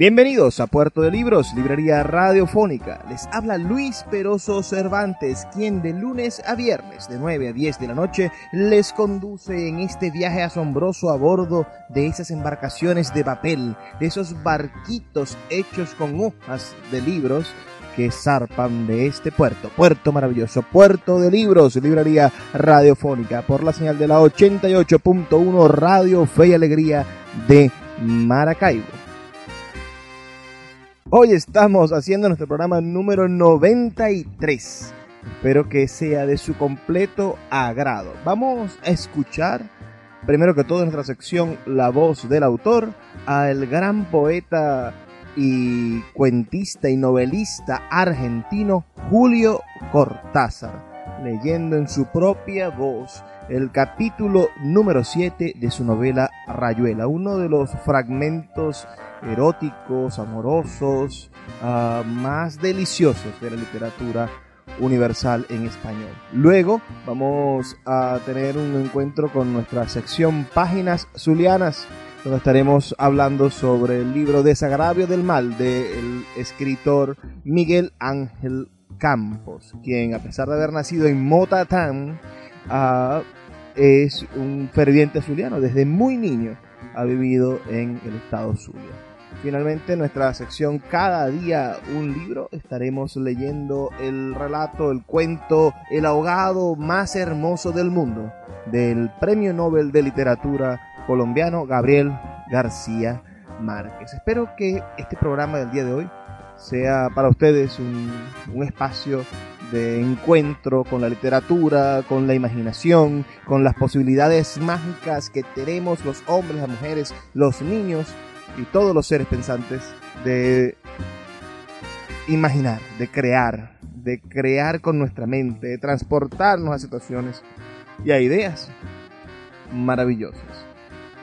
Bienvenidos a Puerto de Libros, librería radiofónica. Les habla Luis Peroso Cervantes, quien de lunes a viernes de 9 a 10 de la noche les conduce en este viaje asombroso a bordo de esas embarcaciones de papel, de esos barquitos hechos con hojas de libros que zarpan de este puerto, puerto maravilloso, puerto de libros, librería radiofónica, por la señal de la 88.1 Radio Fe y Alegría de Maracaibo. Hoy estamos haciendo nuestro programa número 93. Espero que sea de su completo agrado. Vamos a escuchar, primero que todo en nuestra sección, la voz del autor, al gran poeta y cuentista y novelista argentino Julio Cortázar, leyendo en su propia voz el capítulo número 7 de su novela Rayuela, uno de los fragmentos eróticos, amorosos, uh, más deliciosos de la literatura universal en español. Luego vamos a tener un encuentro con nuestra sección Páginas Zulianas, donde estaremos hablando sobre el libro Desagravio del Mal del escritor Miguel Ángel Campos, quien a pesar de haber nacido en Motatán, uh, es un ferviente zuliano. Desde muy niño ha vivido en el estado Zulia. Finalmente, en nuestra sección Cada día un libro, estaremos leyendo el relato, el cuento, el ahogado más hermoso del mundo, del Premio Nobel de Literatura colombiano Gabriel García Márquez. Espero que este programa del día de hoy sea para ustedes un, un espacio de encuentro con la literatura, con la imaginación, con las posibilidades mágicas que tenemos los hombres, las mujeres, los niños y todos los seres pensantes de imaginar, de crear, de crear con nuestra mente, de transportarnos a situaciones y a ideas maravillosas.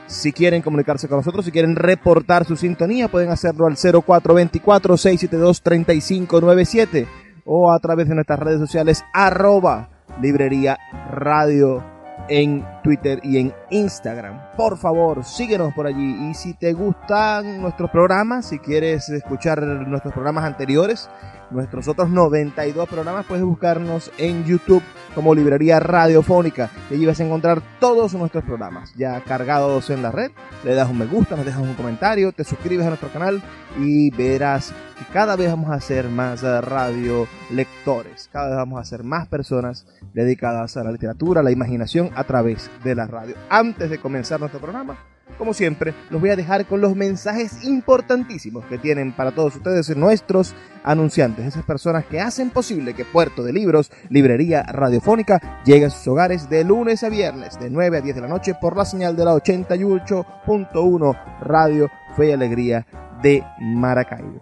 Si quieren comunicarse con nosotros, si quieren reportar su sintonía, pueden hacerlo al 0424-672-3597 o a través de nuestras redes sociales arroba librería radio en Twitter y en Instagram. Por favor, síguenos por allí. Y si te gustan nuestros programas, si quieres escuchar nuestros programas anteriores, nuestros otros 92 programas, puedes buscarnos en YouTube como Librería Radiofónica. Y allí vas a encontrar todos nuestros programas ya cargados en la red. Le das un me gusta, nos dejas un comentario, te suscribes a nuestro canal y verás que cada vez vamos a ser más radio lectores. Cada vez vamos a ser más personas dedicadas a la literatura, a la imaginación a través de la radio. Antes de comenzar nuestro programa, como siempre, los voy a dejar con los mensajes importantísimos que tienen para todos ustedes nuestros anunciantes, esas personas que hacen posible que Puerto de Libros, Librería Radiofónica, llegue a sus hogares de lunes a viernes, de 9 a 10 de la noche, por la señal de la 88.1 Radio Fe y Alegría de Maracaibo.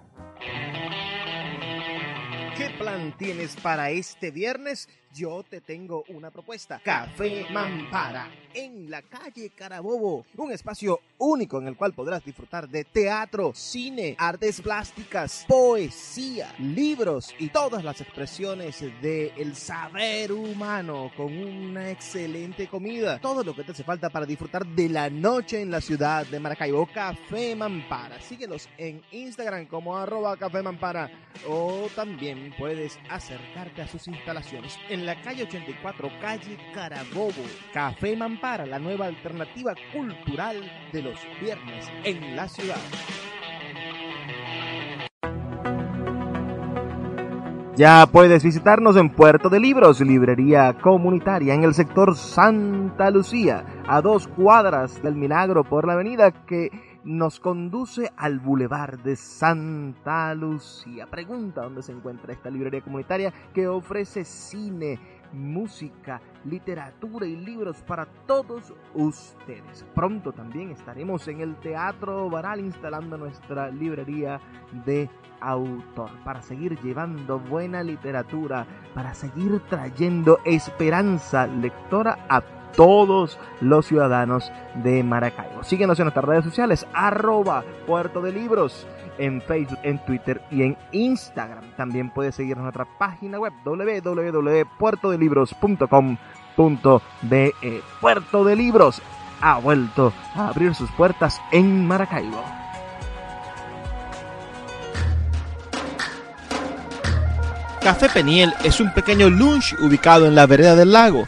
¿Qué plan tienes para este viernes? Yo te tengo una propuesta. Café Mampara, en la calle Carabobo. Un espacio único en el cual podrás disfrutar de teatro, cine, artes plásticas, poesía, libros y todas las expresiones del saber humano con una excelente comida. Todo lo que te hace falta para disfrutar de la noche en la ciudad de Maracaibo. Café Mampara. Síguelos en Instagram como arroba Café Mampara o también puedes acercarte a sus instalaciones en la calle 84, calle Carabobo. Café Mampara, la nueva alternativa cultural de los viernes en la ciudad. Ya puedes visitarnos en Puerto de Libros, librería comunitaria en el sector Santa Lucía, a dos cuadras del Milagro por la avenida que nos conduce al Boulevard de Santa Lucía. Pregunta dónde se encuentra esta librería comunitaria que ofrece cine, música, literatura y libros para todos ustedes. Pronto también estaremos en el Teatro Baral instalando nuestra librería de autor para seguir llevando buena literatura, para seguir trayendo esperanza lectora a todos los ciudadanos de Maracaibo. Síguenos en nuestras redes sociales, arroba Puerto de Libros en Facebook, en Twitter y en Instagram. También puedes seguirnos en nuestra página web www.puertodelibros.com.be. Puerto de Libros ha vuelto a abrir sus puertas en Maracaibo. Café Peniel es un pequeño lunch ubicado en la vereda del lago,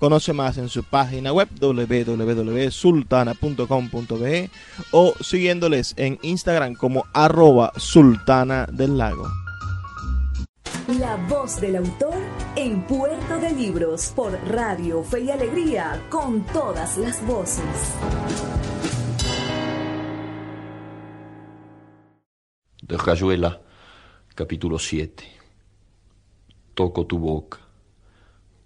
Conoce más en su página web www.sultana.com.be o siguiéndoles en Instagram como arroba sultana del lago. La voz del autor en Puerto de Libros por Radio Fe y Alegría con todas las voces. De Rayuela, capítulo 7. Toco tu boca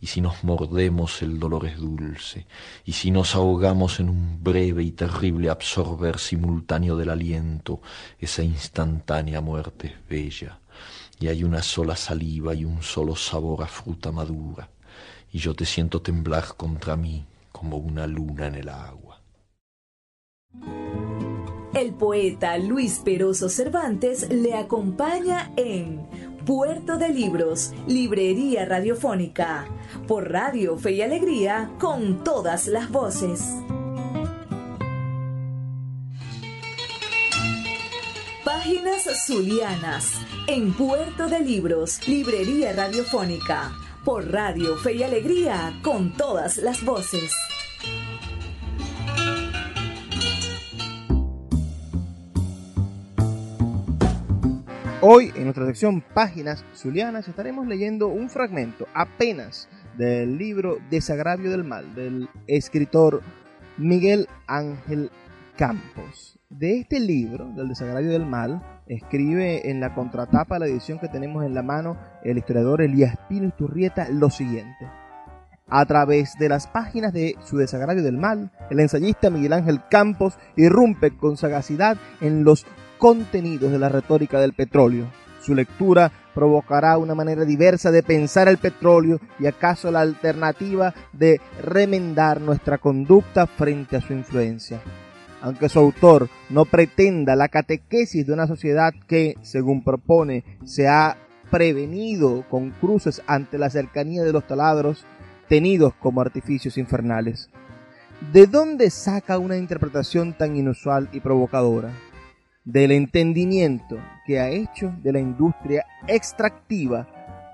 y si nos mordemos el dolor es dulce, y si nos ahogamos en un breve y terrible absorber simultáneo del aliento, esa instantánea muerte es bella, y hay una sola saliva y un solo sabor a fruta madura, y yo te siento temblar contra mí como una luna en el agua. El poeta Luis Peroso Cervantes le acompaña en Puerto de Libros, Librería Radiofónica, por Radio Fe y Alegría, con todas las voces. Páginas Zulianas, en Puerto de Libros, Librería Radiofónica, por Radio Fe y Alegría, con todas las voces. Hoy en nuestra sección Páginas Zulianas estaremos leyendo un fragmento apenas del libro Desagravio del Mal del escritor Miguel Ángel Campos. De este libro, del Desagravio del Mal, escribe en la contratapa de la edición que tenemos en la mano el historiador Elías Pino Turrieta lo siguiente. A través de las páginas de su desagravio del mal, el ensayista Miguel Ángel Campos irrumpe con sagacidad en los contenidos de la retórica del petróleo. Su lectura provocará una manera diversa de pensar el petróleo y acaso la alternativa de remendar nuestra conducta frente a su influencia. Aunque su autor no pretenda la catequesis de una sociedad que, según propone, se ha prevenido con cruces ante la cercanía de los taladros, tenidos como artificios infernales. ¿De dónde saca una interpretación tan inusual y provocadora? Del entendimiento que ha hecho de la industria extractiva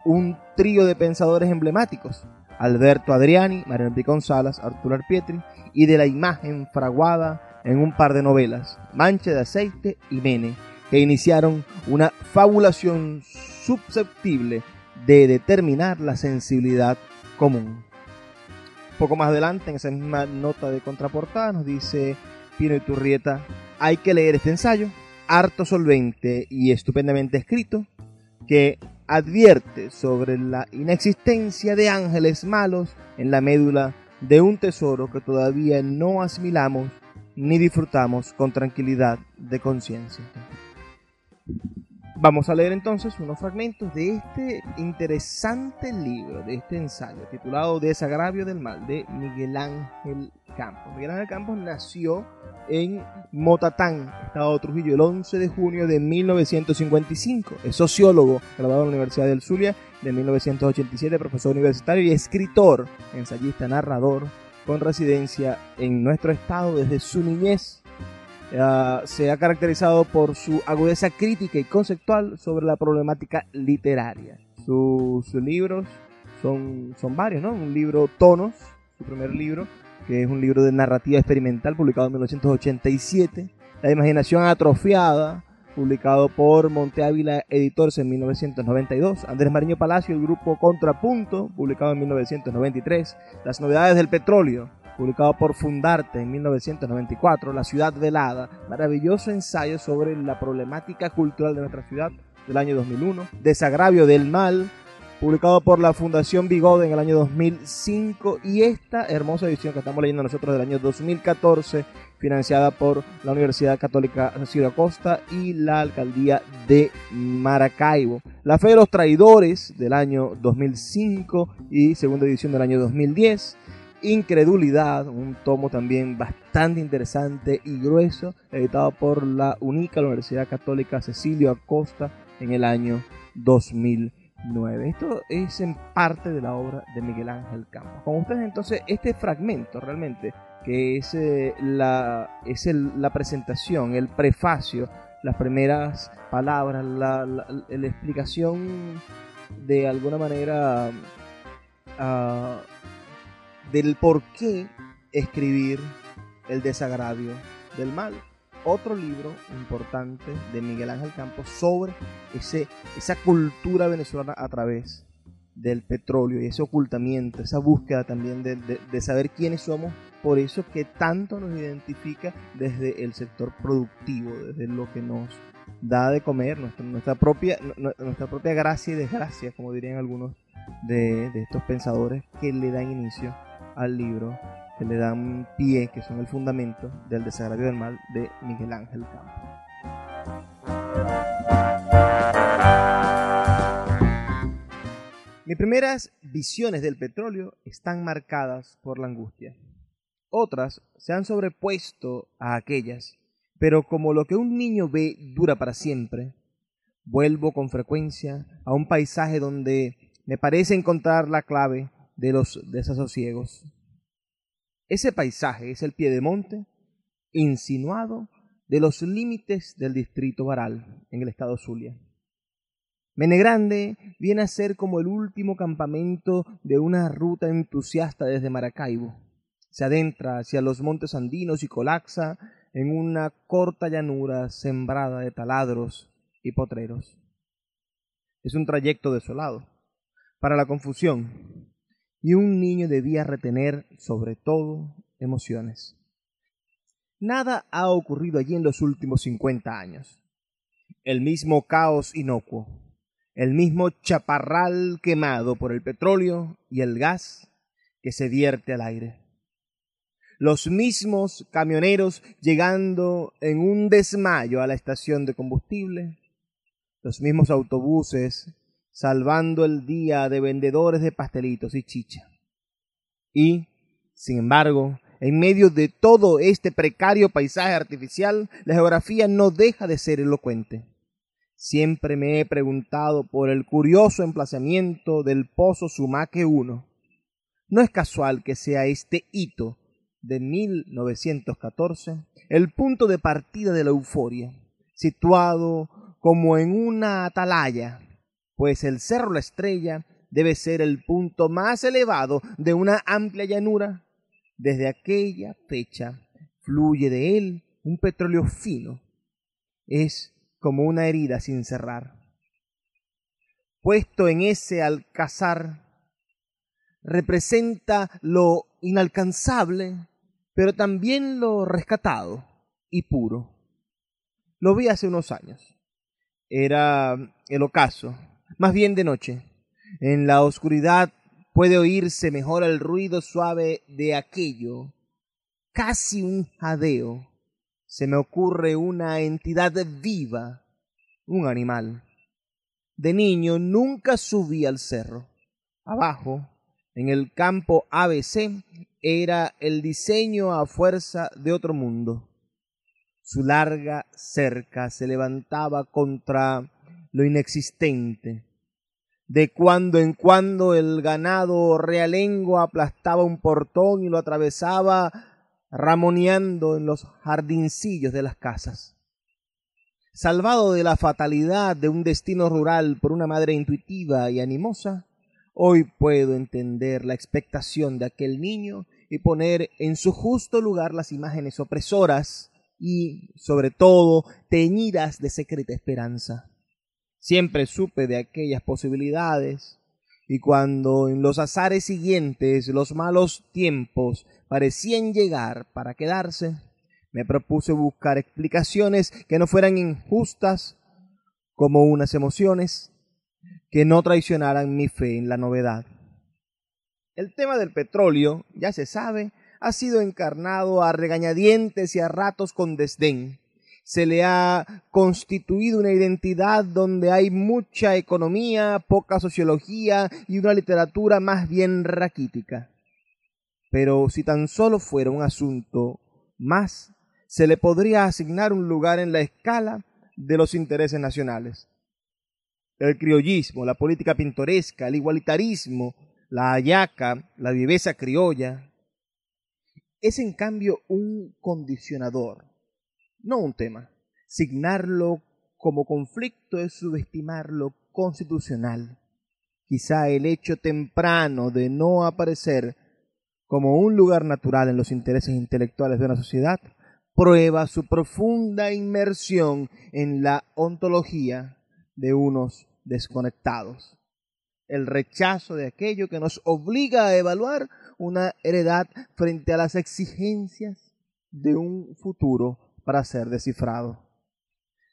un trío de pensadores emblemáticos, Alberto Adriani, Mario Enrique Salas, Arturo Arpietri, y de la imagen fraguada en un par de novelas, Mancha de Aceite y Mene, que iniciaron una fabulación susceptible de determinar la sensibilidad común. Poco más adelante, en esa misma nota de contraportada, nos dice Pino Iturrieta, hay que leer este ensayo, harto solvente y estupendamente escrito, que advierte sobre la inexistencia de ángeles malos en la médula de un tesoro que todavía no asimilamos ni disfrutamos con tranquilidad de conciencia. Vamos a leer entonces unos fragmentos de este interesante libro, de este ensayo, titulado Desagravio del Mal, de Miguel Ángel Campos. Miguel Ángel Campos nació en Motatán, Estado de Trujillo, el 11 de junio de 1955. Es sociólogo, graduado en la Universidad del Zulia de 1987, profesor universitario y escritor, ensayista, narrador, con residencia en nuestro estado desde su niñez eh, se ha caracterizado por su agudeza crítica y conceptual sobre la problemática literaria. Sus, libros son, son varios, ¿no? Un libro Tonos, su primer libro, que es un libro de narrativa experimental publicado en 1987. La imaginación atrofiada, publicado por Monte Ávila Editores en 1992. Andrés Mariño Palacio, el grupo Contrapunto, publicado en 1993. Las novedades del petróleo, publicado por Fundarte en 1994, La ciudad velada, maravilloso ensayo sobre la problemática cultural de nuestra ciudad del año 2001, Desagravio del mal, publicado por la Fundación Bigode en el año 2005 y esta hermosa edición que estamos leyendo nosotros del año 2014, financiada por la Universidad Católica Ciudad Costa y la Alcaldía de Maracaibo. La Fe de los Traidores del año 2005 y segunda edición del año 2010. Incredulidad, un tomo también bastante interesante y grueso, editado por la única Universidad Católica Cecilio Acosta en el año 2009. Esto es en parte de la obra de Miguel Ángel Campos. Con ustedes entonces este fragmento realmente, que es, eh, la, es la presentación, el prefacio, las primeras palabras, la, la, explicación de alguna manera... Uh, del por qué escribir el desagravio del mal. Otro libro importante de Miguel Ángel Campos sobre ese, esa cultura venezolana a través del petróleo y ese ocultamiento, esa búsqueda también de, saber quiénes somos, por eso que tanto nos identifica desde el sector productivo, desde lo que nos da de comer, nuestra, nuestra, propia, nuestra propia gracia y desgracia, como dirían algunos de, de estos pensadores que le dan inicio al libro que le dan pie, que son el fundamento del desagravio del mal de Miguel Ángel Campos. Mis primeras visiones del petróleo están marcadas por la angustia. Otras se han sobrepuesto a aquellas, pero como lo que un niño ve dura para siempre, vuelvo con frecuencia a un paisaje donde me parece encontrar la clave de los desasosiegos. Ese paisaje es el piedemonte insinuado de los límites del distrito Baral en el estado Zulia. Menegrande viene a ser como el último campamento de una ruta entusiasta desde Maracaibo. Se adentra hacia los montes andinos y colapsa en una corta llanura sembrada de taladros y potreros. Es un trayecto desolado, para la confusión, y un niño debía retener sobre todo emociones. Nada ha ocurrido allí en los últimos cincuenta años. El mismo caos inocuo, el mismo chaparral quemado por el petróleo y el gas que se vierte al aire. Los mismos camioneros llegando en un desmayo a la estación de combustible, los mismos autobuses salvando el día de vendedores de pastelitos y chicha. Y, sin embargo, en medio de todo este precario paisaje artificial, la geografía no deja de ser elocuente. Siempre me he preguntado por el curioso emplazamiento del pozo Sumaque 1. No es casual que sea este hito de 1914 el punto de partida de la euforia, situado como en una atalaya, pues el Cerro La Estrella debe ser el punto más elevado de una amplia llanura desde aquella fecha fluye de él un petróleo fino. Es como una herida sin cerrar. Puesto en ese alcázar, representa lo inalcanzable, pero también lo rescatado y puro. Lo vi hace unos años. Era el ocaso, más bien de noche. En la oscuridad puede oírse mejor el ruido suave de aquello, casi un jadeo. Se me ocurre una entidad viva, un animal. De niño nunca subí al cerro. Abajo, en el campo ABC, era el diseño a fuerza de otro mundo. Su larga cerca se levantaba contra lo inexistente, de cuando en cuando el ganado realengo aplastaba un portón y lo atravesaba ramoneando en los jardincillos de las casas. Salvado de la fatalidad de un destino rural por una madre intuitiva y animosa, hoy puedo entender la expectación de aquel niño y poner en su justo lugar las imágenes opresoras y, sobre todo, teñidas de secreta esperanza. Siempre supe de aquellas posibilidades, y cuando en los azares siguientes los malos tiempos parecían llegar para quedarse, me propuse buscar explicaciones que no fueran injustas como unas emociones que no traicionaran mi fe en la novedad. El tema del petróleo, ya se sabe, ha sido encarnado a regañadientes y a ratos con desdén se le ha constituido una identidad donde hay mucha economía, poca sociología y una literatura más bien raquítica. Pero si tan solo fuera un asunto más, se le podría asignar un lugar en la escala de los intereses nacionales. El criollismo, la política pintoresca, el igualitarismo, la ayaca, la viveza criolla, es en cambio un condicionador no un tema. Signarlo como conflicto es subestimar lo constitucional. Quizá el hecho temprano de no aparecer como un lugar natural en los intereses intelectuales de una sociedad prueba su profunda inmersión en la ontología de unos desconectados. El rechazo de aquello que nos obliga a evaluar una heredad frente a las exigencias de un futuro para ser descifrado.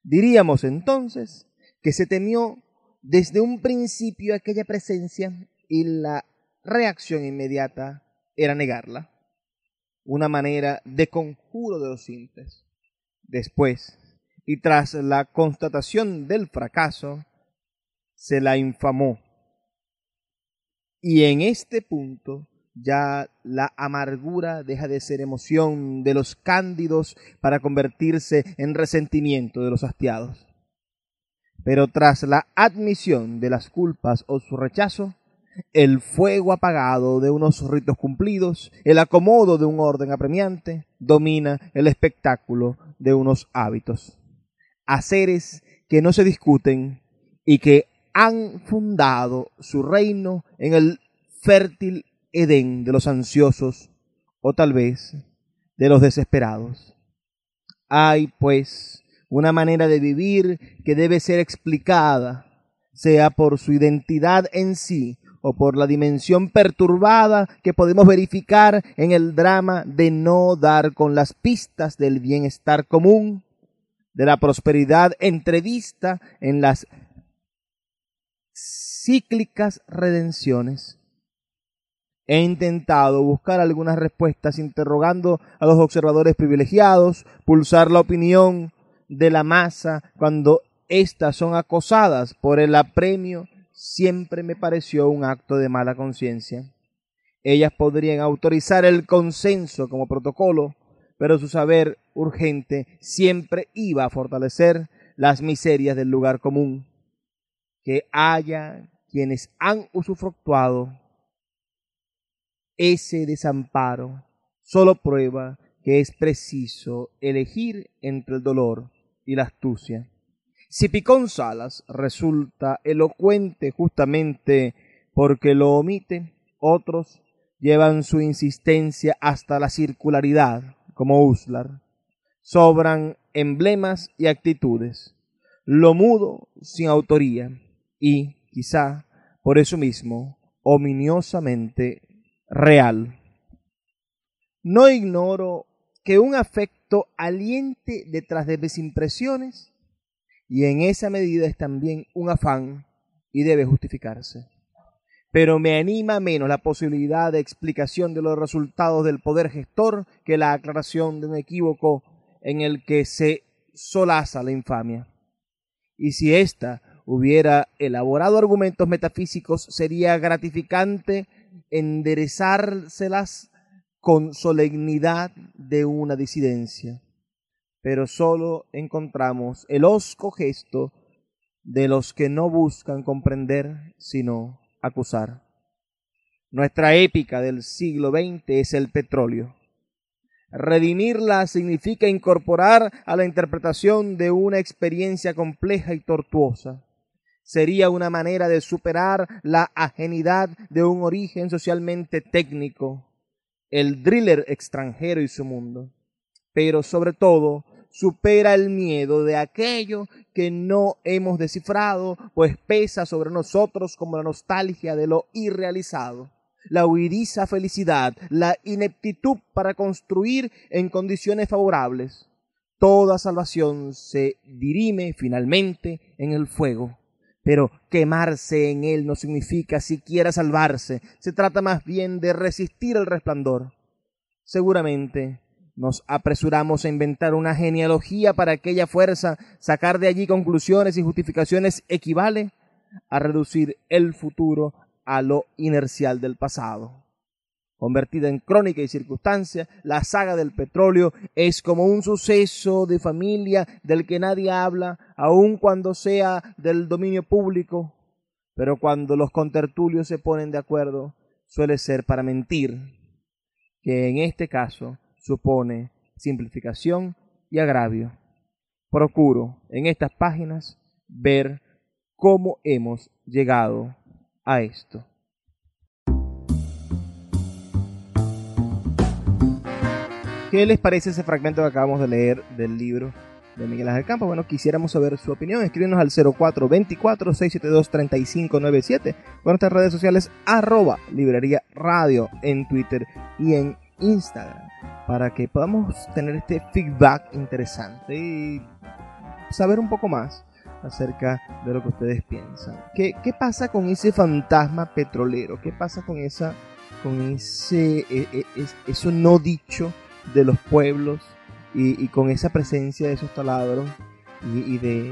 Diríamos entonces que se temió desde un principio aquella presencia y la reacción inmediata era negarla, una manera de conjuro de los simples. Después, y tras la constatación del fracaso, se la infamó. Y en este punto ya la amargura deja de ser emoción de los cándidos para convertirse en resentimiento de los hastiados. Pero tras la admisión de las culpas o su rechazo, el fuego apagado de unos ritos cumplidos, el acomodo de un orden apremiante, domina el espectáculo de unos hábitos. Haceres que no se discuten y que han fundado su reino en el fértil Edén de los ansiosos o tal vez de los desesperados. Hay, pues, una manera de vivir que debe ser explicada, sea por su identidad en sí o por la dimensión perturbada que podemos verificar en el drama de no dar con las pistas del bienestar común, de la prosperidad entrevista en las cíclicas redenciones. He intentado buscar algunas respuestas interrogando a los observadores privilegiados, pulsar la opinión de la masa cuando éstas son acosadas por el apremio siempre me pareció un acto de mala conciencia. Ellas podrían autorizar el consenso como protocolo, pero su saber urgente siempre iba a fortalecer las miserias del lugar común. Que haya quienes han usufructuado ese desamparo solo prueba que es preciso elegir entre el dolor y la astucia. Si Picón Salas resulta elocuente justamente porque lo omite, otros llevan su insistencia hasta la circularidad, como Uslar. Sobran emblemas y actitudes, lo mudo sin autoría y, quizá, por eso mismo, ominiosamente real. No ignoro que un afecto aliente detrás de mis impresiones y en esa medida es también un afán y debe justificarse. Pero me anima menos la posibilidad de explicación de los resultados del poder gestor que la aclaración de un equívoco en el que se solaza la infamia. Y si ésta hubiera elaborado argumentos metafísicos, sería gratificante enderezárselas con solemnidad de una disidencia pero solo encontramos el osco gesto de los que no buscan comprender, sino acusar. Nuestra épica del siglo XX es el petróleo. Redimirla significa incorporar a la interpretación de una experiencia compleja y tortuosa. Sería una manera de superar la ajenidad de un origen socialmente técnico, el driller extranjero y su mundo. Pero sobre todo, supera el miedo de aquello que no hemos descifrado, pues pesa sobre nosotros como la nostalgia de lo irrealizado, la huidiza felicidad, la ineptitud para construir en condiciones favorables. Toda salvación se dirime finalmente en el fuego. Pero quemarse en él no significa siquiera salvarse, se trata más bien de resistir el resplandor. Seguramente nos apresuramos a inventar una genealogía para aquella fuerza, sacar de allí conclusiones y justificaciones equivale a reducir el futuro a lo inercial del pasado. Convertida en crónica y circunstancia, la saga del petróleo es como un suceso de familia del que nadie habla, aun cuando sea del dominio público, pero cuando los contertulios se ponen de acuerdo, suele ser para mentir, que en este caso supone simplificación y agravio. Procuro en estas páginas ver cómo hemos llegado a esto. ¿Qué les parece ese fragmento que acabamos de leer del libro de Miguel Ángel Campos? Bueno, quisiéramos saber su opinión. Escríbenos al 0424-672-3597 con nuestras redes sociales arroba librería radio en Twitter y en Instagram para que podamos tener este feedback interesante y saber un poco más acerca de lo que ustedes piensan. ¿Qué, qué pasa con ese fantasma petrolero? ¿Qué pasa con esa con ese e, e, eso no dicho de los pueblos y, con esa presencia de esos taladros y, de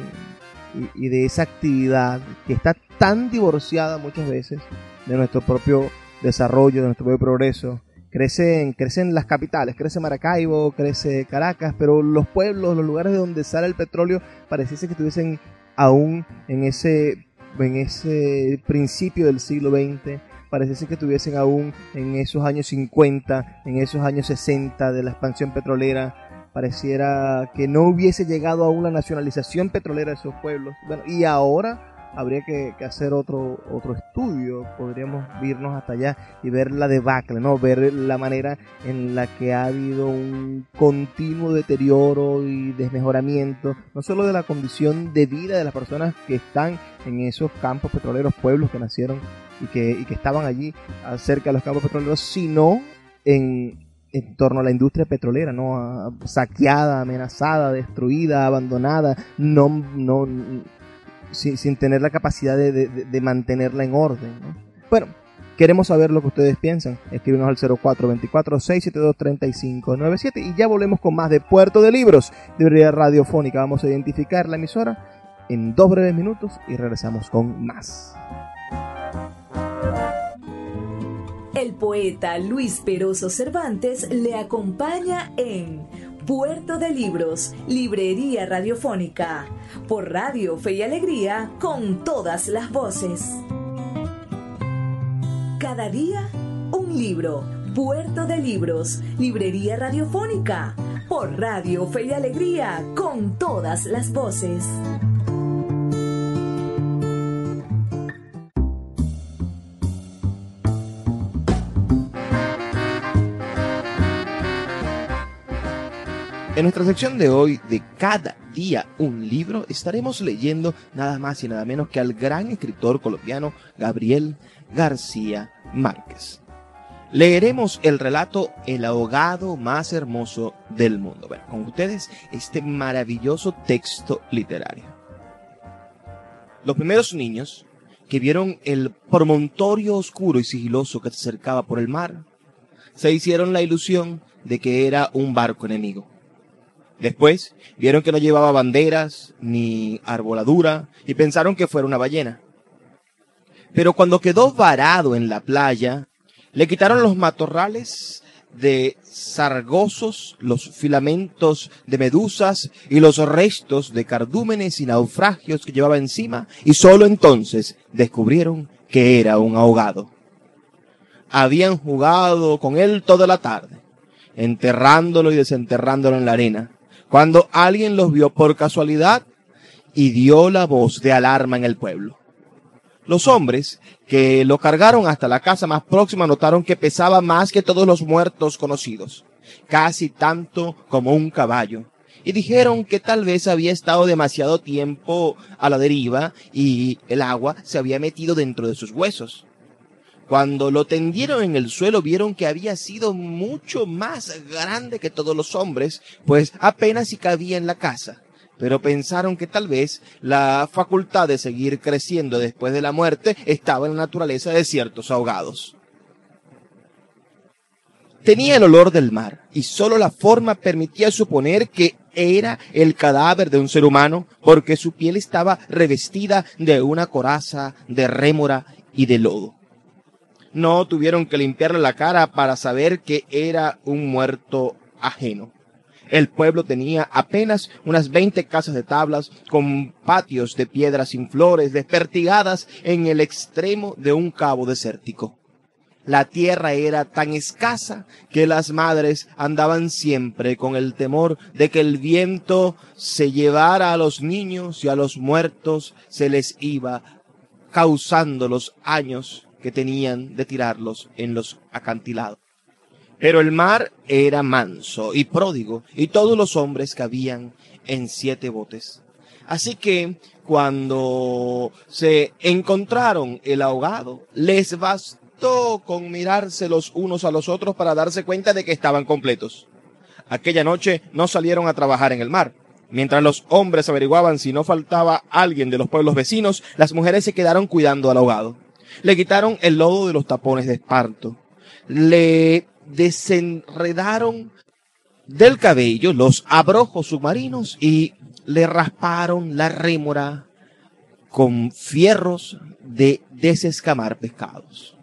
y, de esa actividad que está tan divorciada muchas veces de nuestro propio desarrollo, de nuestro propio progreso. Crecen, crecen las capitales, crece Maracaibo, crece Caracas, pero los pueblos, los lugares de donde sale el petróleo, pareciese que estuviesen aún en ese, en ese principio del siglo XX, pareciese que estuviesen aún en esos años 50, en esos años 60 de la expansión petrolera, pareciera que no hubiese llegado aún la nacionalización petrolera de esos pueblos. Bueno, y ahora habría que, hacer otro, otro estudio, podríamos irnos hasta allá y ver la debacle, ¿no? Ver la manera en la que ha habido un continuo deterioro y desmejoramiento, no solo de la condición de vida de las personas que están en esos campos petroleros, pueblos que nacieron y que, y que estaban allí cerca de los campos petroleros, sino en, en torno a la industria petrolera, ¿no? Saqueada, amenazada, destruida, abandonada, no, no, sin, tener la capacidad de, mantenerla en orden. Bueno, queremos saber lo que ustedes piensan. Escríbenos al 0424-672-3597 y ya volvemos con más de Puerto de Libros, librería radiofónica. Vamos a identificar la emisora en dos breves minutos y regresamos con más. El poeta Luis Peroso Cervantes le acompaña en Puerto de Libros, Librería Radiofónica, por Radio Fe y Alegría, con todas las voces. Cada día, un libro. Puerto de Libros, Librería Radiofónica, por Radio Fe y Alegría, con todas las voces. En nuestra sección de hoy de Cada día un libro, estaremos leyendo nada más y nada menos que al gran escritor colombiano Gabriel García Márquez. Leeremos el relato El ahogado más hermoso del mundo. Con ustedes este maravilloso texto literario. Los primeros niños que vieron el promontorio oscuro y sigiloso que se acercaba por el mar, se hicieron la ilusión de que era un barco enemigo Después vieron que no llevaba banderas ni arboladura y pensaron que fuera una ballena. Pero cuando quedó varado en la playa, le quitaron los matorrales de sargosos, los filamentos de medusas y los restos de cardúmenes y naufragios que llevaba encima y solo entonces descubrieron que era un ahogado. Habían jugado con él toda la tarde, enterrándolo y desenterrándolo en la arena cuando alguien los vio por casualidad y dio la voz de alarma en el pueblo. Los hombres que lo cargaron hasta la casa más próxima notaron que pesaba más que todos los muertos conocidos, casi tanto como un caballo, y dijeron que tal vez había estado demasiado tiempo a la deriva y el agua se había metido dentro de sus huesos. Cuando lo tendieron en el suelo vieron que había sido mucho más grande que todos los hombres, pues apenas si cabía en la casa. Pero pensaron que tal vez la facultad de seguir creciendo después de la muerte estaba en la naturaleza de ciertos ahogados. Tenía el olor del mar y solo la forma permitía suponer que era el cadáver de un ser humano porque su piel estaba revestida de una coraza de rémora y de lodo no tuvieron que limpiarle la cara para saber que era un muerto ajeno. El pueblo tenía apenas unas 20 casas de tablas con patios de piedras sin flores despertigadas en el extremo de un cabo desértico. La tierra era tan escasa que las madres andaban siempre con el temor de que el viento se llevara a los niños y a los muertos se les iba causando los años que tenían de tirarlos en los acantilados. Pero el mar era manso y pródigo, y todos los hombres cabían en siete botes. Así que cuando se encontraron el ahogado, les bastó con mirarse los unos a los otros para darse cuenta de que estaban completos. Aquella noche no salieron a trabajar en el mar. Mientras los hombres averiguaban si no faltaba alguien de los pueblos vecinos, las mujeres se quedaron cuidando al ahogado. Le quitaron el lodo de los tapones de esparto. Le desenredaron del cabello los abrojos submarinos y le rasparon la rémora con fierros de desescamar pescados.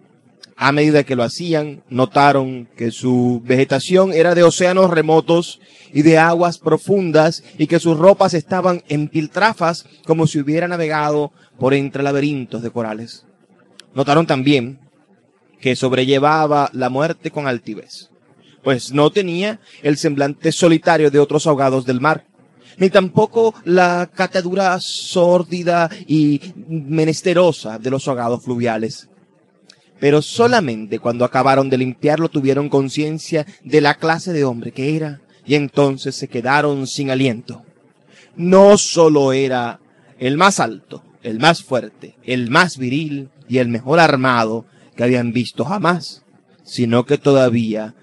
A medida que lo hacían, notaron que su vegetación era de océanos remotos y de aguas profundas y que sus ropas estaban en piltrafas como si hubiera navegado por entre laberintos de corales. Notaron también que sobrellevaba la muerte con altivez, pues no tenía el semblante solitario de otros ahogados del mar. ni tampoco la catadura sórdida y menesterosa de los hogados fluviales. Pero solamente cuando acabaron de limpiarlo tuvieron conciencia de la clase de hombre que era, y entonces se quedaron sin aliento. No solo era el más alto, el más fuerte, el más viril y el mejor armado que habían visto jamás, sino que todavía,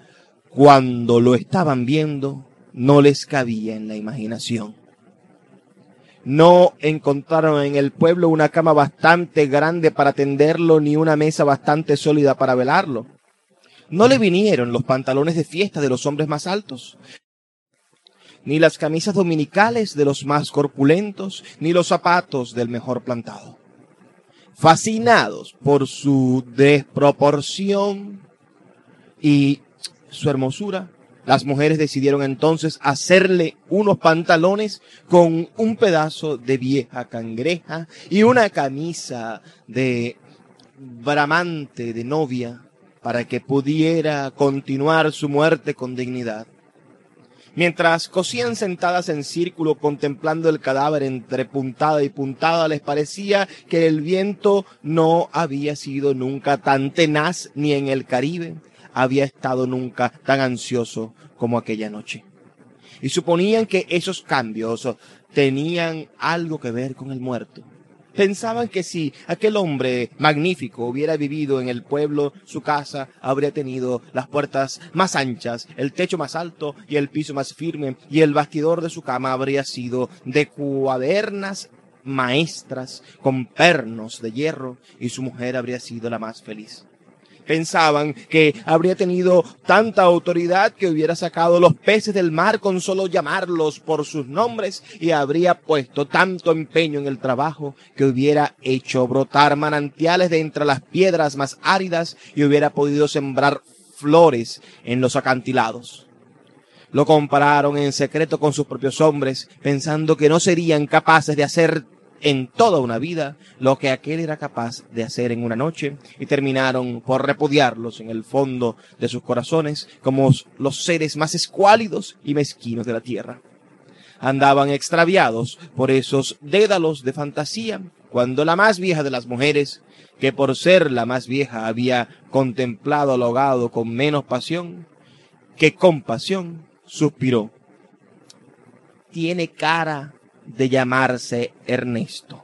cuando lo estaban viendo, no les cabía en la imaginación. No encontraron en el pueblo una cama bastante grande para tenderlo ni una mesa bastante sólida para velarlo. No le vinieron los pantalones de fiesta de los hombres más altos, ni las camisas dominicales de los más corpulentos, ni los zapatos del mejor plantado. Fascinados por su desproporción y su hermosura, las mujeres decidieron entonces hacerle unos pantalones con un pedazo de vieja cangreja y una camisa de bramante de novia para que pudiera continuar su muerte con dignidad. Mientras cosían sentadas en círculo contemplando el cadáver entre puntada y puntada, les parecía que el viento no había sido nunca tan tenaz ni en el Caribe, había estado nunca tan ansioso como aquella noche. Y suponían que esos cambios tenían algo que ver con el muerto. Pensaban que si aquel hombre magnífico hubiera vivido en el pueblo, su casa habría tenido las puertas más anchas, el techo más alto y el piso más firme, y el bastidor de su cama habría sido de cuadernas maestras con pernos de hierro, y su mujer habría sido la más feliz pensaban que habría tenido tanta autoridad que hubiera sacado los peces del mar con solo llamarlos por sus nombres y habría puesto tanto empeño en el trabajo que hubiera hecho brotar manantiales de entre las piedras más áridas y hubiera podido sembrar flores en los acantilados. Lo compararon en secreto con sus propios hombres, pensando que no serían capaces de hacer en toda una vida lo que aquel era capaz de hacer en una noche y terminaron por repudiarlos en el fondo de sus corazones como los seres más escuálidos y mezquinos de la tierra. Andaban extraviados por esos dédalos de fantasía cuando la más vieja de las mujeres, que por ser la más vieja había contemplado al ahogado con menos pasión que compasión, suspiró. Tiene cara de llamarse Ernesto.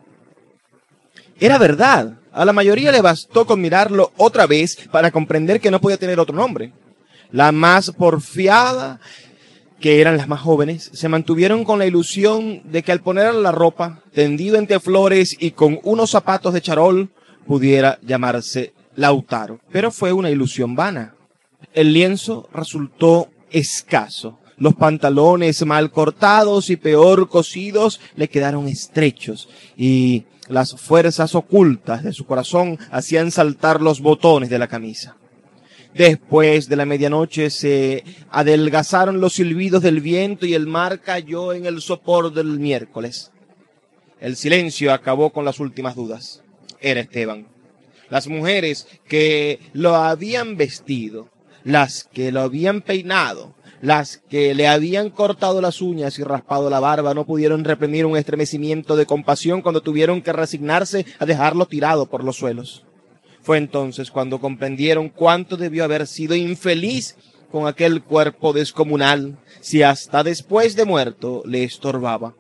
Era verdad. A la mayoría le bastó con mirarlo otra vez para comprender que no podía tener otro nombre. La más porfiada, que eran las más jóvenes, se mantuvieron con la ilusión de que al poner la ropa, tendido entre flores y con unos zapatos de charol, pudiera llamarse Lautaro. Pero fue una ilusión vana. El lienzo resultó escaso. Los pantalones mal cortados y peor cosidos le quedaron estrechos y las fuerzas ocultas de su corazón hacían saltar los botones de la camisa. Después de la medianoche se adelgazaron los silbidos del viento y el mar cayó en el sopor del miércoles. El silencio acabó con las últimas dudas. Era Esteban. Las mujeres que lo habían vestido, las que lo habían peinado, las que le habían cortado las uñas y raspado la barba no pudieron reprimir un estremecimiento de compasión cuando tuvieron que resignarse a dejarlo tirado por los suelos. Fue entonces cuando comprendieron cuánto debió haber sido infeliz con aquel cuerpo descomunal, si hasta después de muerto le estorbaba.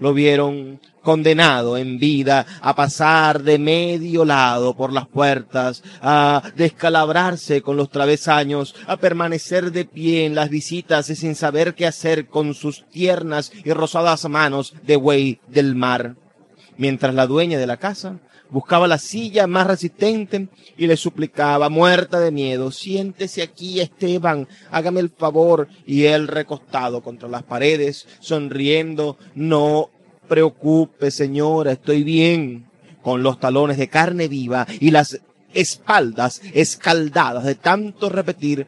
Lo vieron condenado en vida a pasar de medio lado por las puertas, a descalabrarse con los travesaños, a permanecer de pie en las visitas y sin saber qué hacer con sus tiernas y rosadas manos de buey del mar. Mientras la dueña de la casa buscaba la silla más resistente y le suplicaba, muerta de miedo, siéntese aquí, Esteban, hágame el favor. Y él recostado contra las paredes, sonriendo, no preocupe, señora, estoy bien, con los talones de carne viva y las espaldas escaldadas de tanto repetir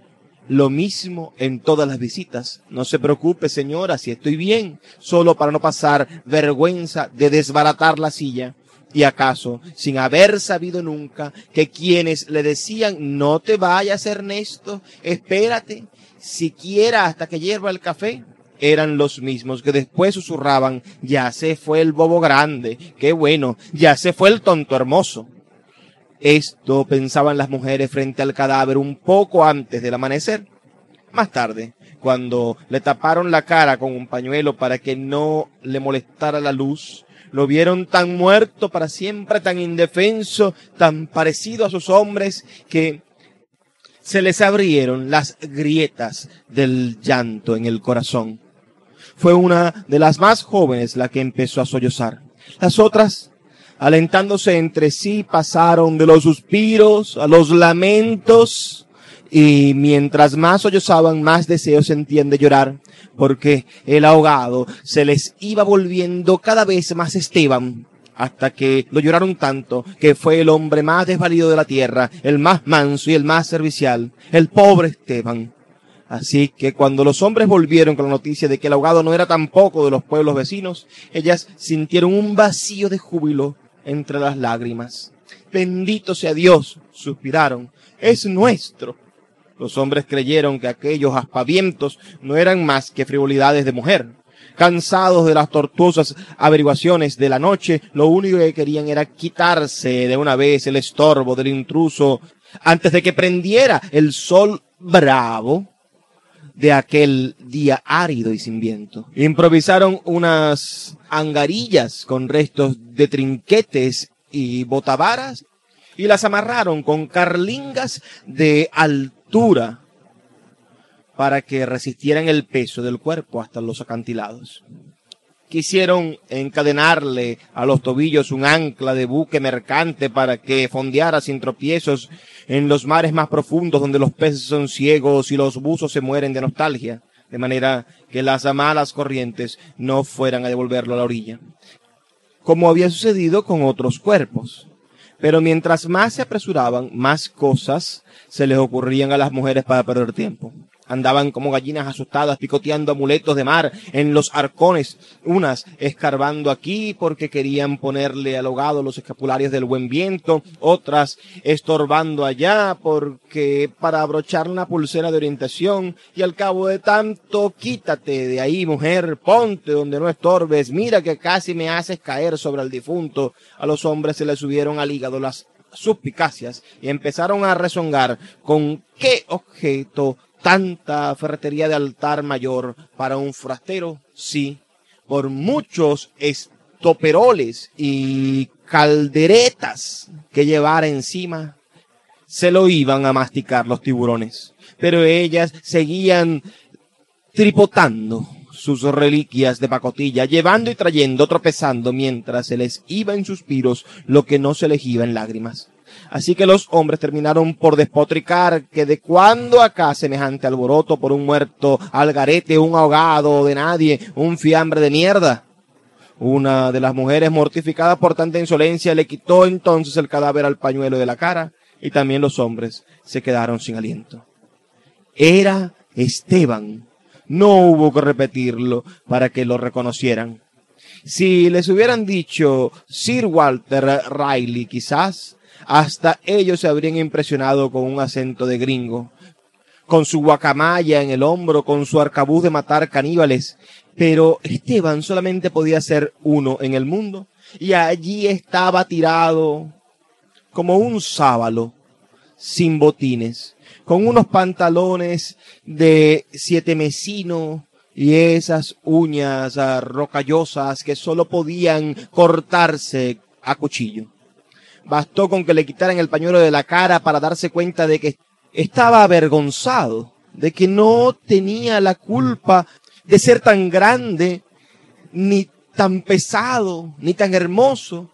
lo mismo en todas las visitas. No se preocupe, señora, si estoy bien, solo para no pasar vergüenza de desbaratar la silla. Y acaso, sin haber sabido nunca que quienes le decían, no te vayas, Ernesto, espérate, siquiera hasta que hierva el café, eran los mismos que después susurraban, ya se fue el bobo grande, qué bueno, ya se fue el tonto hermoso. Esto pensaban las mujeres frente al cadáver un poco antes del amanecer. Más tarde, cuando le taparon la cara con un pañuelo para que no le molestara la luz, lo vieron tan muerto para siempre, tan indefenso, tan parecido a sus hombres, que se les abrieron las grietas del llanto en el corazón. Fue una de las más jóvenes la que empezó a sollozar. Las otras, alentándose entre sí, pasaron de los suspiros a los lamentos, y mientras más sollozaban, más deseos sentían de llorar, porque el ahogado se les iba volviendo cada vez más Esteban, hasta que lo lloraron tanto que fue el hombre más desvalido de la tierra, el más manso y el más servicial, el pobre Esteban. Así que cuando los hombres volvieron con la noticia de que el ahogado no era tampoco de los pueblos vecinos, ellas sintieron un vacío de júbilo entre las lágrimas. Bendito sea Dios, suspiraron, es nuestro. Los hombres creyeron que aquellos aspavientos no eran más que frivolidades de mujer. Cansados de las tortuosas averiguaciones de la noche, lo único que querían era quitarse de una vez el estorbo del intruso antes de que prendiera el sol bravo de aquel día árido y sin viento. Improvisaron unas angarillas con restos de trinquetes y botavaras y las amarraron con carlingas de altura para que resistieran el peso del cuerpo hasta los acantilados. Quisieron encadenarle a los tobillos un ancla de buque mercante para que fondeara sin tropiezos en los mares más profundos donde los peces son ciegos y los buzos se mueren de nostalgia, de manera que las malas corrientes no fueran a devolverlo a la orilla, como había sucedido con otros cuerpos. Pero mientras más se apresuraban, más cosas se les ocurrían a las mujeres para perder tiempo. Andaban como gallinas asustadas picoteando amuletos de mar en los arcones, unas escarbando aquí porque querían ponerle al hogado los escapularios del buen viento, otras estorbando allá porque para abrochar una pulsera de orientación y al cabo de tanto quítate de ahí mujer, ponte donde no estorbes, mira que casi me haces caer sobre el difunto. A los hombres se les subieron al hígado las suspicacias y empezaron a rezongar con qué objeto tanta ferretería de altar mayor para un forastero? Sí, por muchos estoperoles y calderetas que llevara encima, se lo iban a masticar los tiburones. Pero ellas seguían tripotando sus reliquias de pacotilla, llevando y trayendo, tropezando, mientras se les iba en suspiros lo que no se les iba en lágrimas. Así que los hombres terminaron por despotricar que de cuándo acá semejante alboroto por un muerto algarete, un ahogado de nadie, un fiambre de mierda. Una de las mujeres mortificadas por tanta insolencia le quitó entonces el cadáver al pañuelo de la cara y también los hombres se quedaron sin aliento. Era Esteban. No hubo que repetirlo para que lo reconocieran. Si les hubieran dicho Sir Walter Riley, quizás hasta ellos se habrían impresionado con un acento de gringo, con su guacamaya en el hombro, con su arcabuz de matar caníbales. Pero Esteban solamente podía ser uno en el mundo. Y allí estaba tirado como un sábalo, sin botines, con unos pantalones de siete mesino y esas uñas rocallosas que solo podían cortarse a cuchillo. Bastó con que le quitaran el pañuelo de la cara para darse cuenta de que estaba avergonzado, de que no tenía la culpa de ser tan grande, ni tan pesado, ni tan hermoso.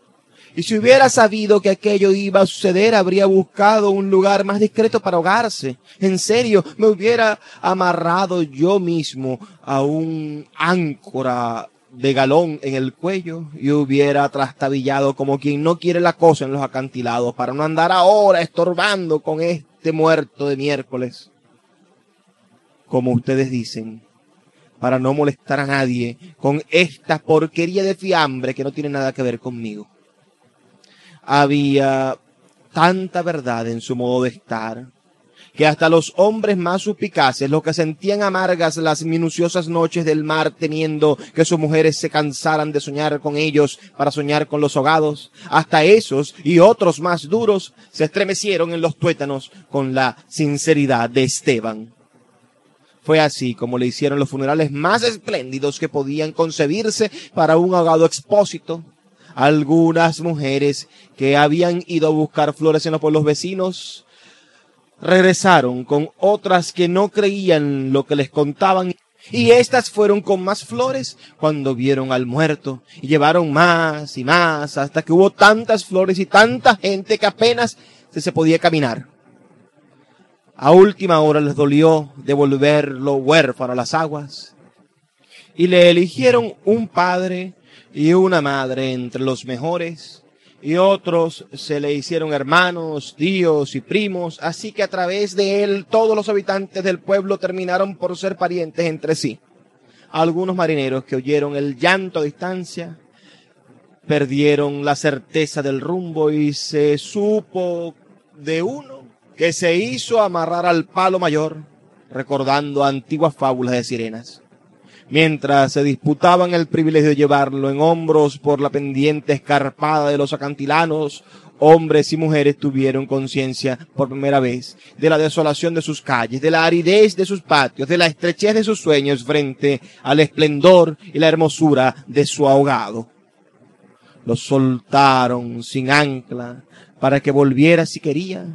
Y si hubiera sabido que aquello iba a suceder, habría buscado un lugar más discreto para ahogarse. En serio, me hubiera amarrado yo mismo a un áncora de galón en el cuello y hubiera trastabillado como quien no quiere la cosa en los acantilados para no andar ahora estorbando con este muerto de miércoles. Como ustedes dicen, para no molestar a nadie con esta porquería de fiambre que no tiene nada que ver conmigo. Había tanta verdad en su modo de estar que hasta los hombres más suspicaces, los que sentían amargas las minuciosas noches del mar temiendo que sus mujeres se cansaran de soñar con ellos para soñar con los ahogados, hasta esos y otros más duros se estremecieron en los tuétanos con la sinceridad de Esteban. Fue así como le hicieron los funerales más espléndidos que podían concebirse para un ahogado expósito. Algunas mujeres que habían ido a buscar flores en los pueblos vecinos regresaron con otras que no creían lo que les contaban. Y estas fueron con más flores cuando vieron al muerto. Y llevaron más y más hasta que hubo tantas flores y tanta gente que apenas se, se podía caminar. A última hora les dolió devolverlo huérfano a las aguas. Y le eligieron un padre y una madre entre los mejores y otros se le hicieron hermanos, tíos y primos, así que a través de él todos los habitantes del pueblo terminaron por ser parientes entre sí. Algunos marineros que oyeron el llanto a distancia perdieron la certeza del rumbo y se supo de uno que se hizo amarrar al palo mayor, recordando antiguas fábulas de sirenas. Mientras se disputaban el privilegio de llevarlo en hombros por la pendiente escarpada de los acantilanos, hombres y mujeres tuvieron conciencia por primera vez de la desolación de sus calles, de la aridez de sus patios, de la estrechez de sus sueños frente al esplendor y la hermosura de su ahogado. Lo soltaron sin ancla para que volviera si quería,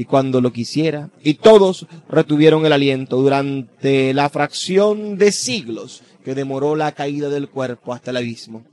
y cuando lo quisiera, y todos retuvieron el aliento durante la fracción de siglos que demoró la caída del cuerpo hasta el abismo.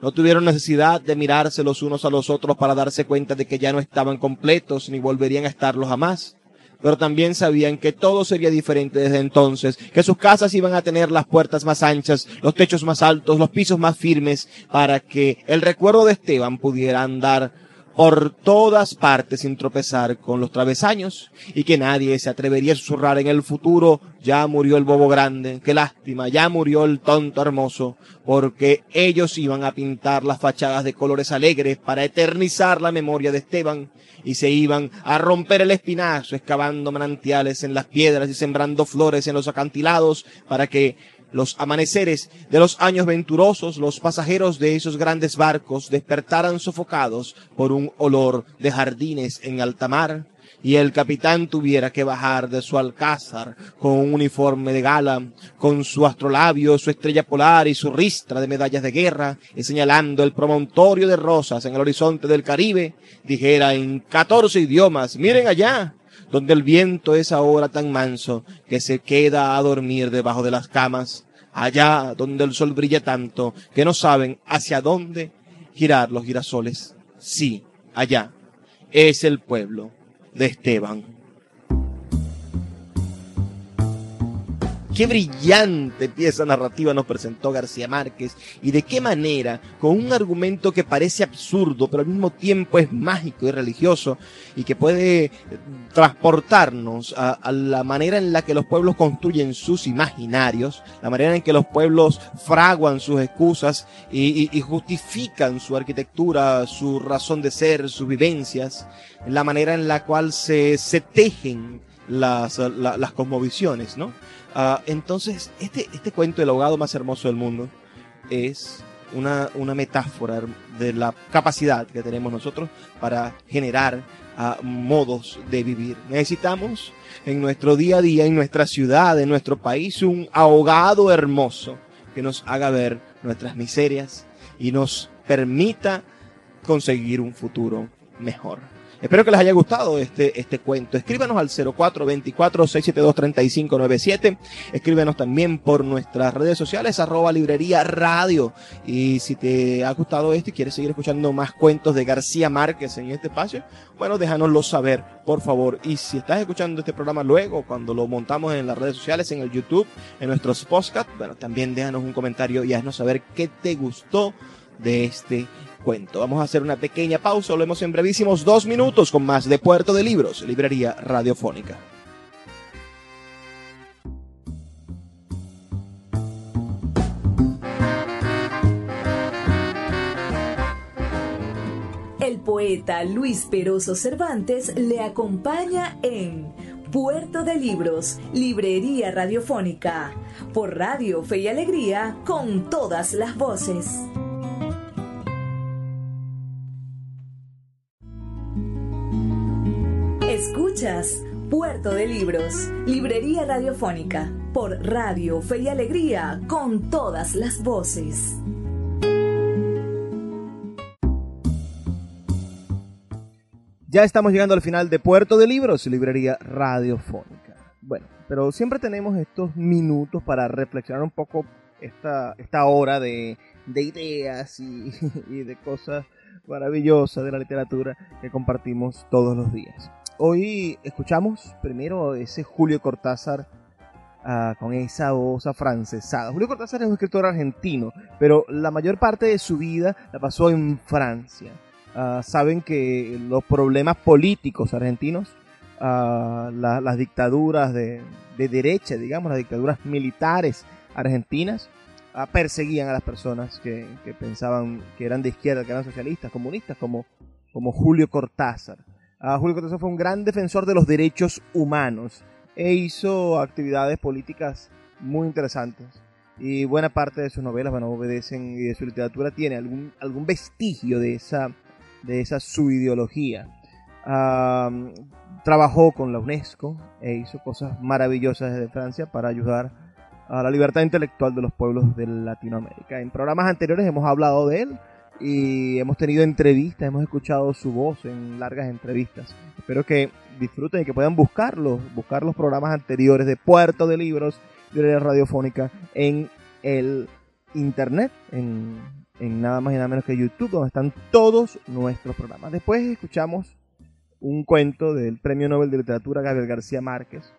No tuvieron necesidad de mirarse los unos a los otros para darse cuenta de que ya no estaban completos ni volverían a estarlo jamás. Pero también sabían que todo sería diferente desde entonces, que sus casas iban a tener las puertas más anchas, los techos más altos, los pisos más firmes, para que el recuerdo de Esteban pudiera andar por todas partes sin tropezar con los travesaños y que nadie se atrevería a susurrar en el futuro, ya murió el bobo grande, qué lástima, ya murió el tonto hermoso, porque ellos iban a pintar las fachadas de colores alegres para eternizar la memoria de Esteban y se iban a romper el espinazo excavando manantiales en las piedras y sembrando flores en los acantilados para que los amaneceres de los años venturosos, los pasajeros de esos grandes barcos despertaran sofocados por un olor de jardines en alta mar, y el capitán tuviera que bajar de su alcázar con un uniforme de gala, con su astrolabio, su estrella polar y su ristra de medallas de guerra, y señalando el promontorio de rosas en el horizonte del Caribe, dijera en catorce idiomas, miren allá, donde el viento es ahora tan manso que se queda a dormir debajo de las camas, allá donde el sol brilla tanto que no saben hacia dónde girar los girasoles. Sí, allá es el pueblo de Esteban. Qué brillante pieza narrativa nos presentó García Márquez y de qué manera, con un argumento que parece absurdo, pero al mismo tiempo es mágico y religioso y que puede transportarnos a, la manera en la que los pueblos construyen sus imaginarios, la manera en que los pueblos fraguan sus excusas y, justifican su arquitectura, su razón de ser, sus vivencias, la manera en la cual se tejen las, las cosmovisiones, ¿no? Ah, entonces, este, este cuento del abogado más hermoso del mundo es una, una metáfora de la capacidad que tenemos nosotros para generar ah, modos de vivir. Necesitamos en nuestro día a día, en nuestra ciudad, en nuestro país, un ahogado hermoso que nos haga ver nuestras miserias y nos permita conseguir un futuro mejor. Espero que les haya gustado este, este cuento. Escríbanos al 0424-672-3597. Escríbenos también por nuestras redes sociales, arroba librería radio. Y si te ha gustado esto y quieres seguir escuchando más cuentos de García Márquez en este espacio, bueno, déjanoslo saber, por favor. Y si estás escuchando este programa luego, cuando lo montamos en las redes sociales, en el YouTube, en nuestros podcasts, bueno, también déjanos un comentario y haznos saber qué te gustó de este cuento. Vamos a hacer una pequeña pausa, volvemos en brevísimos dos minutos con más de Puerto de Libros, librería radiofónica. El poeta Luis Peroso Cervantes le acompaña en Puerto de Libros, Librería Radiofónica, por Radio Fe y Alegría, con todas las voces. Puerto de Libros, Librería Radiofónica, por Radio Fe y Alegría, con todas las voces. Ya estamos llegando al final de Puerto de Libros, librería radiofónica. Bueno, pero siempre tenemos estos minutos para reflexionar un poco esta, esta hora de, ideas y, y de cosas maravillosas de la literatura que compartimos todos los días. Hoy escuchamos primero ese Julio Cortázar uh, con esa voz afrancesada. Julio Cortázar es un escritor argentino, pero la mayor parte de su vida la pasó en Francia. Uh, saben que los problemas políticos argentinos, uh, la, las dictaduras de, de, derecha, digamos, las dictaduras militares argentinas, perseguían a las personas que, que, pensaban que eran de izquierda, que eran socialistas, comunistas, como, como Julio Cortázar. Julio Cortázar fue un gran defensor de los derechos humanos e hizo actividades políticas muy interesantes. Y buena parte de sus novelas, bueno, obedecen y de su literatura tiene algún, algún vestigio de esa, de esa su ideología. trabajó con la UNESCO e hizo cosas maravillosas desde Francia para ayudar a la libertad intelectual de los pueblos de Latinoamérica. En programas anteriores hemos hablado de él y hemos tenido entrevistas, hemos escuchado su voz en largas entrevistas. Espero que disfruten y que puedan buscarlos, buscar los programas anteriores de Puerto de Libros, de radiofónica en el internet, en, en nada más y nada menos que YouTube, donde están todos nuestros programas. Después escuchamos un cuento del Premio Nobel de Literatura Gabriel García Márquez.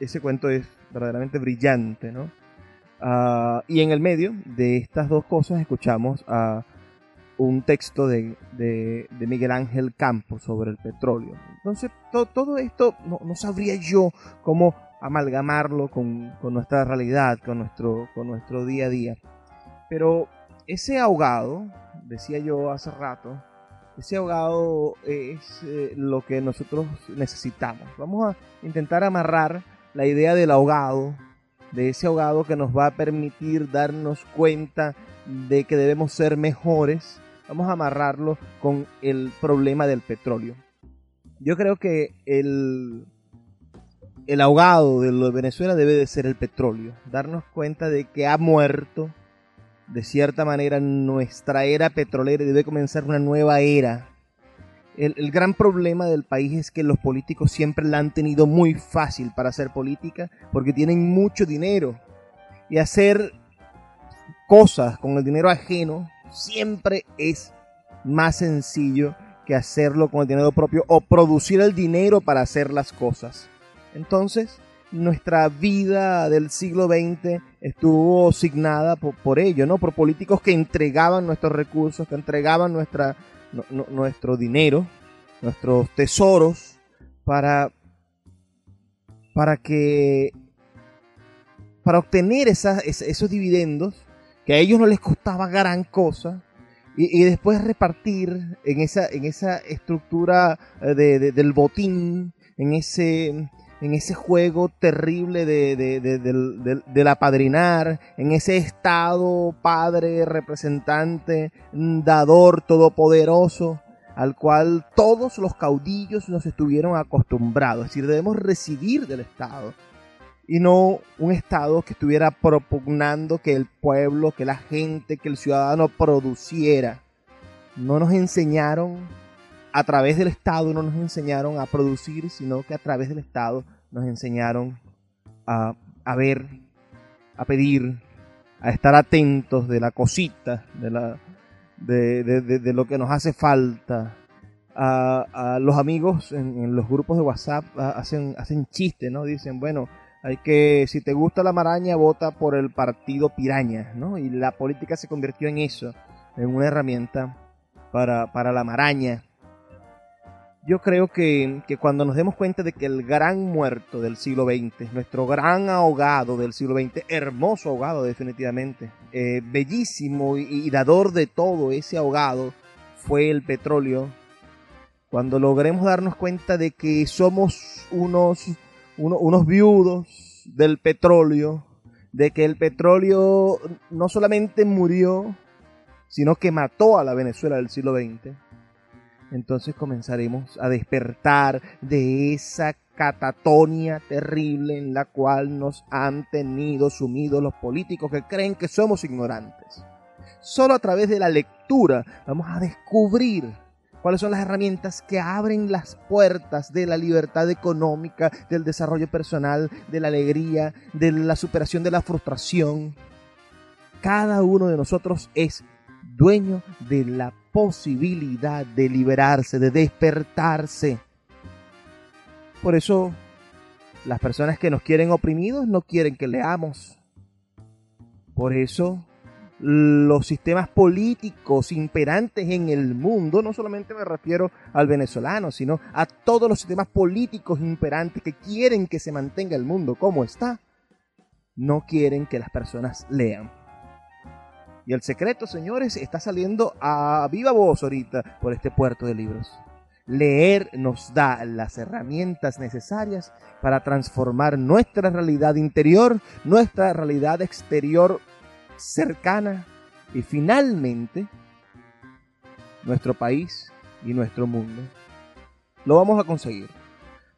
Ese cuento es verdaderamente brillante, ¿no? Uh, y en el medio de estas dos cosas escuchamos a un texto de, de, de, Miguel Ángel Campos sobre el petróleo. Entonces, to, todo esto no, no, sabría yo cómo amalgamarlo con, con, nuestra realidad, con nuestro, con nuestro día a día. Pero ese ahogado, decía yo hace rato, ese ahogado es eh, lo que nosotros necesitamos. Vamos a intentar amarrar la idea del ahogado, de ese ahogado que nos va a permitir darnos cuenta de que debemos ser mejores Vamos a amarrarlo con el problema del petróleo. Yo creo que el, el ahogado de Venezuela debe de ser el petróleo. Darnos cuenta de que ha muerto, de cierta manera, nuestra era petrolera y debe comenzar una nueva era. El, gran problema del país es que los políticos siempre la han tenido muy fácil para hacer política porque tienen mucho dinero. Y hacer cosas con el dinero ajeno siempre es más sencillo que hacerlo con el dinero propio o producir el dinero para hacer las cosas. Entonces, nuestra vida del siglo XX estuvo signada por, ello, ¿no? Por políticos que entregaban nuestros recursos, que entregaban nuestra, nuestro dinero, nuestros tesoros, para, para que para obtener esos dividendos que a ellos no les costaba gran cosa, y, después repartir en esa, en esa estructura eh, de, del botín, en ese, en ese juego terrible de, de, del apadrinar, en ese estado padre, representante, dador, todopoderoso, al cual todos los caudillos nos estuvieron acostumbrados. Es decir, debemos recibir del Estado y no un Estado que estuviera propugnando que el pueblo, que la gente, que el ciudadano produciera. No nos enseñaron a través del Estado, no nos enseñaron a producir, sino que a través del Estado nos enseñaron a, a ver, a pedir, a estar atentos de la cosita, de, la, de, de, lo que nos hace falta. A, a los amigos en, en, los grupos de WhatsApp hacen, hacen chistes, ¿no? Dicen, bueno, hay que, si te gusta la maraña, vota por el partido piraña, ¿no? Y la política se convirtió en eso, en una herramienta para, para la maraña. Yo creo que, que, cuando nos demos cuenta de que el gran muerto del siglo XX, nuestro gran ahogado del siglo XX, hermoso ahogado definitivamente, eh, bellísimo y, dador de todo ese ahogado, fue el petróleo, cuando logremos darnos cuenta de que somos unos, unos viudos del petróleo, de que el petróleo no solamente murió, sino que mató a la Venezuela del siglo XX, entonces comenzaremos a despertar de esa catatonia terrible en la cual nos han tenido sumidos los políticos que creen que somos ignorantes. Solo a través de la lectura vamos a descubrir cuáles son las herramientas que abren las puertas de la libertad económica, del desarrollo personal, de la alegría, de la superación de la frustración. Cada uno de nosotros es dueño de la posibilidad de liberarse, de despertarse. Por eso, las personas que nos quieren oprimidos no quieren que leamos. Por eso, los sistemas políticos imperantes en el mundo, no solamente me refiero al venezolano, sino a todos los sistemas políticos imperantes que quieren que se mantenga el mundo como está, no quieren que las personas lean. Y el secreto, señores, está saliendo a viva voz ahorita por este puerto de libros. Leer nos da las herramientas necesarias para transformar nuestra realidad interior, nuestra realidad exterior cercana y finalmente nuestro país y nuestro mundo. Lo vamos a conseguir.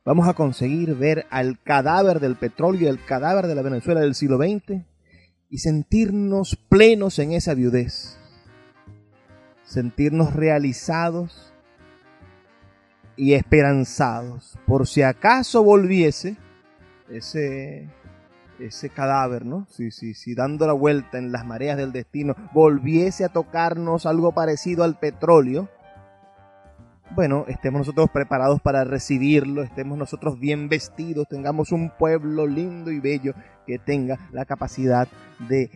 Vamos a conseguir ver al cadáver del petróleo y el cadáver de la Venezuela del siglo XX y sentirnos plenos en esa viudez, sentirnos realizados y esperanzados, por si acaso volviese ese, ese cadáver, ¿no? Si, si, si dando la vuelta en las mareas del destino volviese a tocarnos algo parecido al petróleo, bueno, estemos nosotros preparados para recibirlo, estemos nosotros bien vestidos, tengamos un pueblo lindo y bello que tenga la capacidad de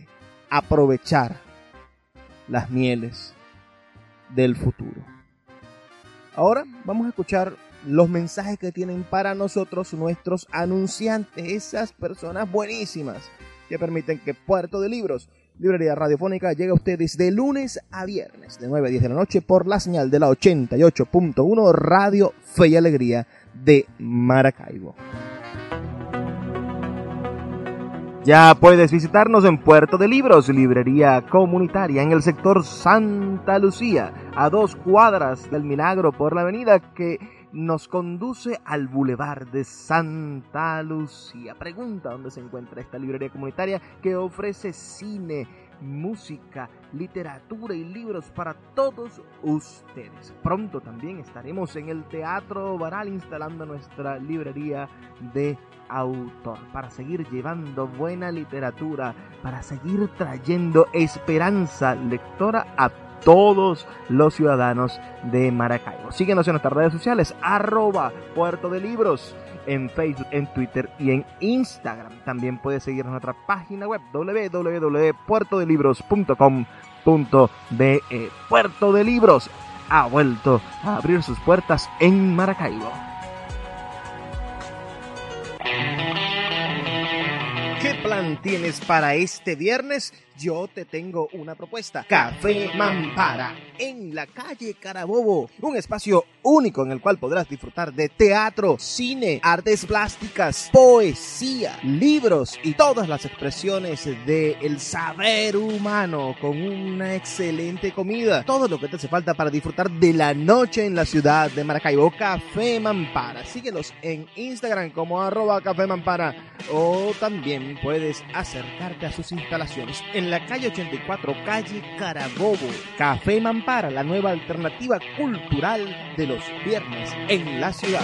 aprovechar las mieles del futuro. Ahora vamos a escuchar los mensajes que tienen para nosotros nuestros anunciantes, esas personas buenísimas que permiten que Puerto de Libros Librería Radiofónica llega a ustedes de lunes a viernes, de 9 a 10 de la noche, por la señal de la 88.1 Radio Fe y Alegría de Maracaibo. Ya puedes visitarnos en Puerto de Libros, librería comunitaria en el sector Santa Lucía, a dos cuadras del Milagro por la avenida que nos conduce al Boulevard de Santa Lucía. Pregunta dónde se encuentra esta librería comunitaria que ofrece cine, música, literatura y libros para todos ustedes. Pronto también estaremos en el Teatro Baral instalando nuestra librería de autor para seguir llevando buena literatura, para seguir trayendo esperanza lectora a todos los ciudadanos de Maracaibo. Síguenos en nuestras redes sociales, arroba Puerto de Libros, en Facebook, en Twitter y en Instagram. También puedes seguirnos en nuestra página web www.puertodelibros.com.de. Puerto de Libros ha vuelto a abrir sus puertas en Maracaibo. ¿Qué plan tienes para este viernes? Yo te tengo una propuesta. Café Mampara, en la calle Carabobo. Un espacio único en el cual podrás disfrutar de teatro, cine, artes plásticas, poesía, libros y todas las expresiones del saber humano con una excelente comida. Todo lo que te hace falta para disfrutar de la noche en la ciudad de Maracaibo. Café Mampara. Síguelos en Instagram como arroba Café Mampara o también puedes acercarte a sus instalaciones en la calle 84, calle Carabobo. Café Mampara, la nueva alternativa cultural de los viernes en la ciudad.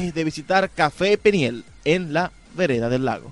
de visitar Café Peniel en la vereda del lago.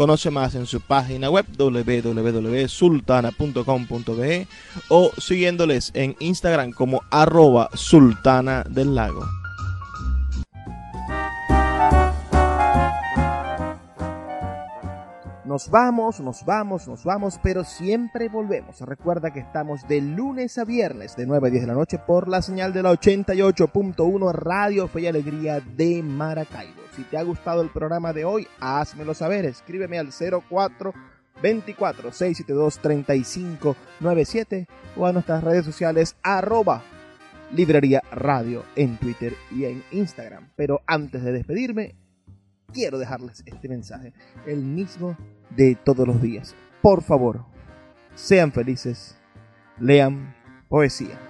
Conoce más en su página web www.sultana.com.be o siguiéndoles en Instagram como arroba sultana del lago. Nos vamos, nos vamos, nos vamos, pero siempre volvemos. Recuerda que estamos de lunes a viernes de 9 a 10 de la noche por la señal de la 88.1 Radio Fe y Alegría de Maracaibo. Si te ha gustado el programa de hoy, házmelo saber. Escríbeme al 04 24 672 3597 o a nuestras redes sociales arroba librería radio en Twitter y en Instagram. Pero antes de despedirme, quiero dejarles este mensaje, el mismo de todos los días. Por favor, sean felices, lean poesía.